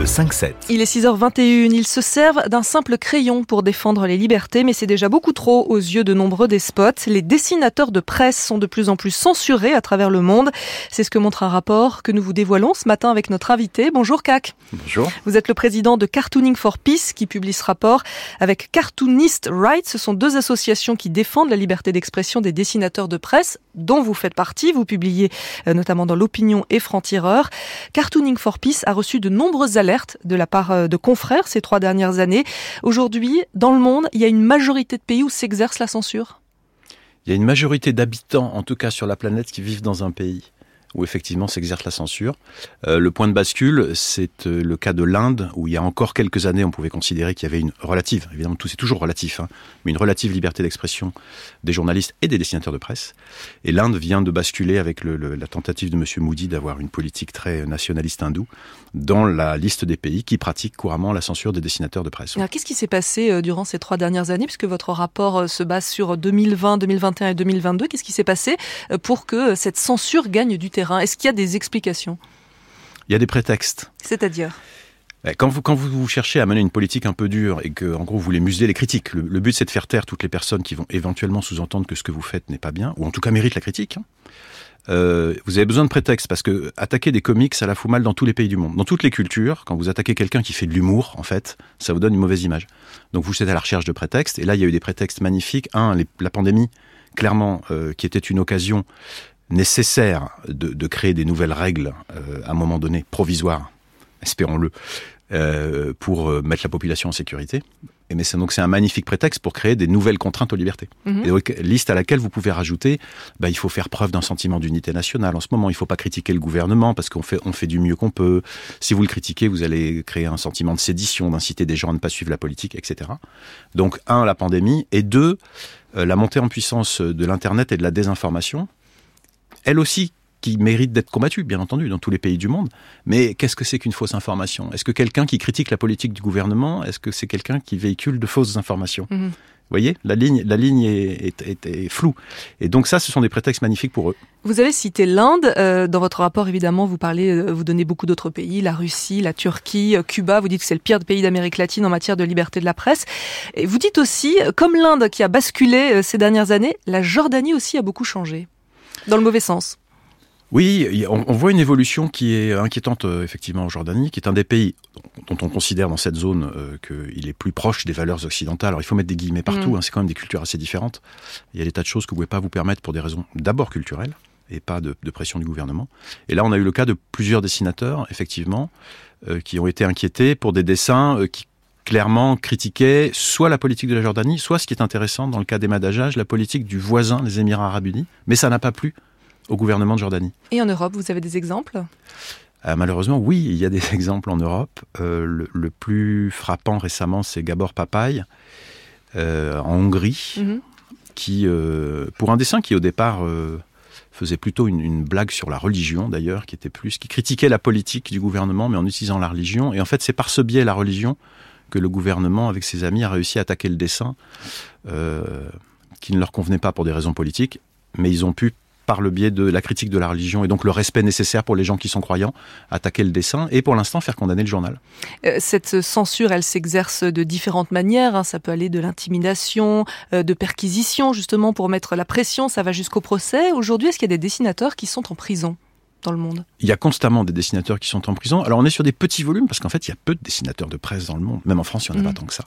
Le 5-7. Il est 6h21, ils se servent d'un simple crayon pour défendre les libertés, mais c'est déjà beaucoup trop aux yeux de nombreux despotes. Les dessinateurs de presse sont de plus en plus censurés à travers le monde. C'est ce que montre un rapport que nous vous dévoilons ce matin avec notre invité. Bonjour CAC. Bonjour. Vous êtes le président de Cartooning for Peace qui publie ce rapport avec Cartoonist Rights. Ce sont deux associations qui défendent la liberté d'expression des dessinateurs de presse, dont vous faites partie. Vous publiez euh, notamment dans l'opinion et Franc-Tireur. Cartooning for Peace a reçu de nombreuses alertes de la part euh, de confrères ces trois dernières années. Aujourd'hui, dans le monde, il y a une majorité de pays où s'exerce la censure? Il y a une majorité d'habitants, en tout cas sur la planète, qui vivent dans un pays où effectivement s'exerce la censure. Euh, le point de bascule, c'est euh, le cas de l'Inde, où il y a encore quelques années, on pouvait considérer qu'il y avait une relative, évidemment tout c'est toujours relatif, hein, mais une relative liberté d'expression des journalistes et des dessinateurs de presse. Et l'Inde vient de basculer avec la tentative de M. Moody d'avoir une politique très nationaliste hindoue dans la liste des pays qui pratiquent couramment la censure des dessinateurs de presse. Alors qu'est-ce qui s'est passé euh, durant ces trois dernières années, puisque votre rapport se base sur 2020, 2021 et 2022 Qu'est-ce qui s'est passé pour que cette censure gagne du terrain? Est-ce qu'il y a des explications? Il y a des prétextes. C'est-à-dire? Quand vous, quand vous cherchez à mener une politique un peu dure et que, en gros, vous voulez museler les critiques, le, le but c'est de faire taire toutes les personnes qui vont éventuellement sous-entendre que ce que vous faites n'est pas bien, ou en tout cas mérite la critique. Hein. Euh, vous avez besoin de prétexte parce que attaquer des comics, ça la fout mal dans tous les pays du monde, dans toutes les cultures. Quand vous attaquez quelqu'un qui fait de l'humour, en fait, ça vous donne une mauvaise image. Donc vous êtes à la recherche de prétextes. Et là, il y a eu des prétextes magnifiques. Un, les, la pandémie, clairement, euh, qui était une occasion nécessaire de, de créer des nouvelles règles euh, à un moment donné provisoires, espérons-le, euh, pour mettre la population en sécurité. Et mais c'est donc c'est un magnifique prétexte pour créer des nouvelles contraintes aux libertés. Mmh. Et donc, liste à laquelle vous pouvez rajouter, bah, il faut faire preuve d'un sentiment d'unité nationale. En ce moment, il ne faut pas critiquer le gouvernement parce qu'on fait on fait du mieux qu'on peut. Si vous le critiquez, vous allez créer un sentiment de sédition, d'inciter des gens à ne pas suivre la politique, etc. Donc un, la pandémie, et deux, euh, la montée en puissance de l'internet et de la désinformation. Elle aussi qui mérite d'être combattu, bien entendu, dans tous les pays du monde. Mais qu'est-ce que c'est qu'une fausse information? Est-ce que quelqu'un qui critique la politique du gouvernement, est-ce que c'est quelqu'un qui véhicule de fausses informations? Mmh. Vous voyez, la ligne, la ligne est, est, est, est, floue. Et donc ça, ce sont des prétextes magnifiques pour eux. Vous avez cité l'Inde. Euh, dans votre rapport, évidemment, vous parlez, euh, vous donnez beaucoup d'autres pays, la Russie, la Turquie, euh, Cuba. Vous dites que c'est le pire pays d'Amérique latine en matière de liberté de la presse. Et vous dites aussi, comme l'Inde qui a basculé ces dernières années, la Jordanie aussi a beaucoup changé. Dans le mauvais sens. Oui, on, on, voit une évolution qui est inquiétante euh, effectivement en Jordanie, qui est un des pays dont on considère dans cette zone euh, qu'il est plus proche des valeurs occidentales. Alors il faut mettre des guillemets partout, mmh. hein, c'est quand même des cultures assez différentes. Il y a des tas de choses que vous ne pouvez pas vous permettre pour des raisons d'abord culturelles et pas de, de, pression du gouvernement. Et là, on a eu le cas de plusieurs dessinateurs, effectivement, euh, qui ont été inquiétés pour des dessins qui clairement critiquaient soit la politique de la Jordanie, soit ce qui est intéressant dans le cas des Madagages, la politique du voisin, les Émirats arabes unis. Mais ça n'a pas plu au gouvernement de Jordanie. Et en Europe, vous avez des exemples? Euh, Malheureusement, oui, il y a des exemples en Europe. Euh, le, le, plus frappant récemment, c'est Gabor Papaï, euh, en Hongrie, mm -hmm. qui, euh, pour un dessin qui au départ faisait plutôt une, une, blague sur la religion d'ailleurs, qui était plus, qui critiquait la politique du gouvernement, mais en utilisant la religion. Et en fait, c'est par ce biais la religion que le gouvernement, avec ses amis, a réussi à attaquer le dessin, euh, qui ne leur convenait pas pour des raisons politiques, mais ils ont pu par le biais de la critique de la religion et donc le respect nécessaire pour les gens qui sont croyants, attaquer le dessin et pour l'instant faire condamner le journal. Euh, cette censure, elle s'exerce de différentes manières. Hein. Ça peut aller de l'intimidation, euh, de perquisition justement pour mettre la pression. Ça va jusqu'au procès. Aujourd'hui, est-ce qu'il y a des dessinateurs qui sont en prison? Dans le monde Il y a constamment des dessinateurs qui sont en prison. Alors on est sur des petits volumes parce qu'en fait il y a peu de dessinateurs de presse dans le monde. Même en France, il n'y en a mmh. pas tant que ça.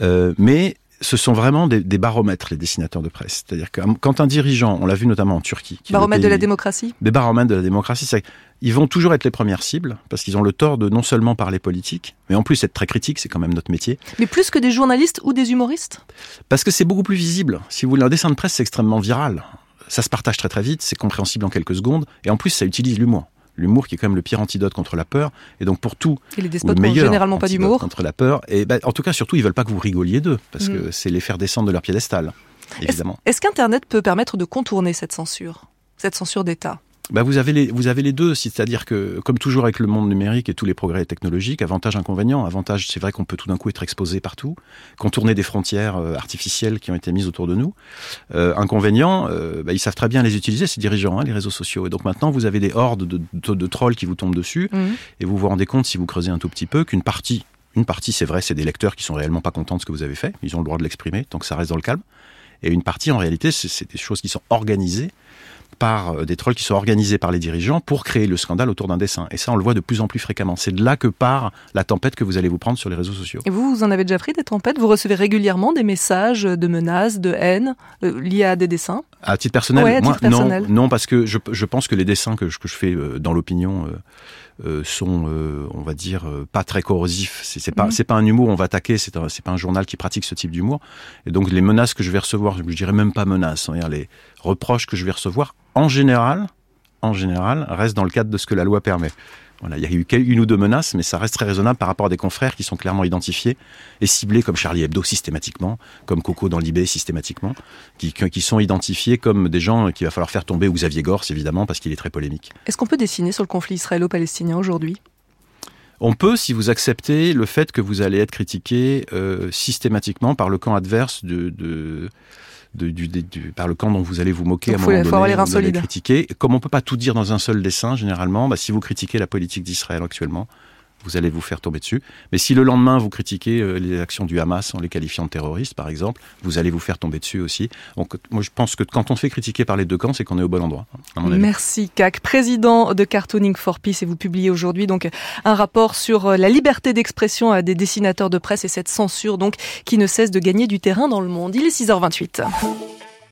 Euh, mais ce sont vraiment des, des, baromètres, les dessinateurs de presse. C'est-à-dire que quand un dirigeant, on l'a vu notamment en Turquie... Baromètre de la démocratie? Des baromètres de la démocratie, c'est ils vont toujours être les premières cibles, parce qu'ils ont le tort de non seulement parler politique, mais en plus être très critique, c'est quand même notre métier. Mais plus que des journalistes ou des humoristes? Parce que c'est beaucoup plus visible. Si vous voulez, un dessin de presse, c'est extrêmement viral. Ça se partage très très vite, c'est compréhensible en quelques secondes, et en plus ça utilise l'humour. L'humour qui est quand même le pire antidote contre la peur et donc pour tout et les despotes n'ont généralement pas d'humour. contre la peur et ben, en tout cas surtout ils veulent pas que vous rigoliez d'eux parce mmh. que c'est les faire descendre de leur piédestal évidemment. est-ce est qu'internet peut permettre de contourner cette censure cette censure d'État? Bah vous avez les vous avez les deux, c'est-à-dire que comme toujours avec le monde numérique et tous les progrès technologiques, avantage inconvénient. Avantage, c'est vrai qu'on peut tout d'un coup être exposé partout, contourner des frontières euh, artificielles qui ont été mises autour de nous. Euh, inconvénient, euh, bah, ils savent très bien les utiliser ces dirigeants, hein, les réseaux sociaux. Et donc maintenant vous avez des hordes de, de, de trolls qui vous tombent dessus, mmh. et vous vous rendez compte si vous creusez un tout petit peu qu'une partie une partie, c'est vrai, c'est des lecteurs qui sont réellement pas contents de ce que vous avez fait. Ils ont le droit de l'exprimer tant que ça reste dans le calme. Et une partie, en réalité, c'est des choses qui sont organisées par euh, des trolls qui sont organisés par les dirigeants pour créer le scandale autour d'un dessin. Et ça, on le voit de plus en plus fréquemment. C'est de là que part la tempête que vous allez vous prendre sur les réseaux sociaux. Et vous, vous en avez déjà pris des tempêtes? Vous recevez régulièrement des messages de menaces, de haine euh, liés à des dessins? À titre personnel, moi, non, non, parce que je, je, pense que les dessins que je, que je fais euh, dans l'opinion euh, sont, euh, on va dire, euh, pas très corrosifs. C'est pas, mhm. c'est pas un humour, on va attaquer. C'est c'est pas un journal qui pratique ce type d'humour. Et donc les menaces que je vais recevoir, je dirais même pas menaces, hein, les reproches que je vais recevoir, en général, en général, restent dans le cadre de ce que la loi permet. Voilà, il y a eu une ou deux menaces, mais ça reste très raisonnable par rapport à des confrères qui sont clairement identifiés et ciblés comme Charlie Hebdo systématiquement, comme Coco dans Libé systématiquement, qui, qui sont identifiés comme des gens qu'il va falloir faire tomber, ou Xavier Gors évidemment, parce qu'il est très polémique. Est-ce qu'on peut dessiner sur le conflit israélo-palestinien aujourd'hui? On peut si vous acceptez le fait que vous allez être critiqué euh, systématiquement par le camp adverse de, de du, par le camp dont vous allez vous moquer à un moment donné, vous allez critiquer. Comme on peut pas tout dire dans un seul dessin, généralement, bah, si vous critiquez la politique d'Israël actuellement, vous allez vous faire tomber dessus. Mais si le lendemain vous critiquez euh, les actions du Hamas en les qualifiant de terroristes, par exemple, vous allez vous faire tomber dessus aussi. Donc moi je pense que quand on se fait critiquer par les deux camps, c'est qu'on est au bon endroit. Merci CAC, président de Cartooning for Peace, et vous publiez aujourd'hui donc un rapport sur euh, la liberté d'expression euh, des dessinateurs de presse et cette censure donc qui ne cesse de gagner du terrain dans le monde. Il est 6h28.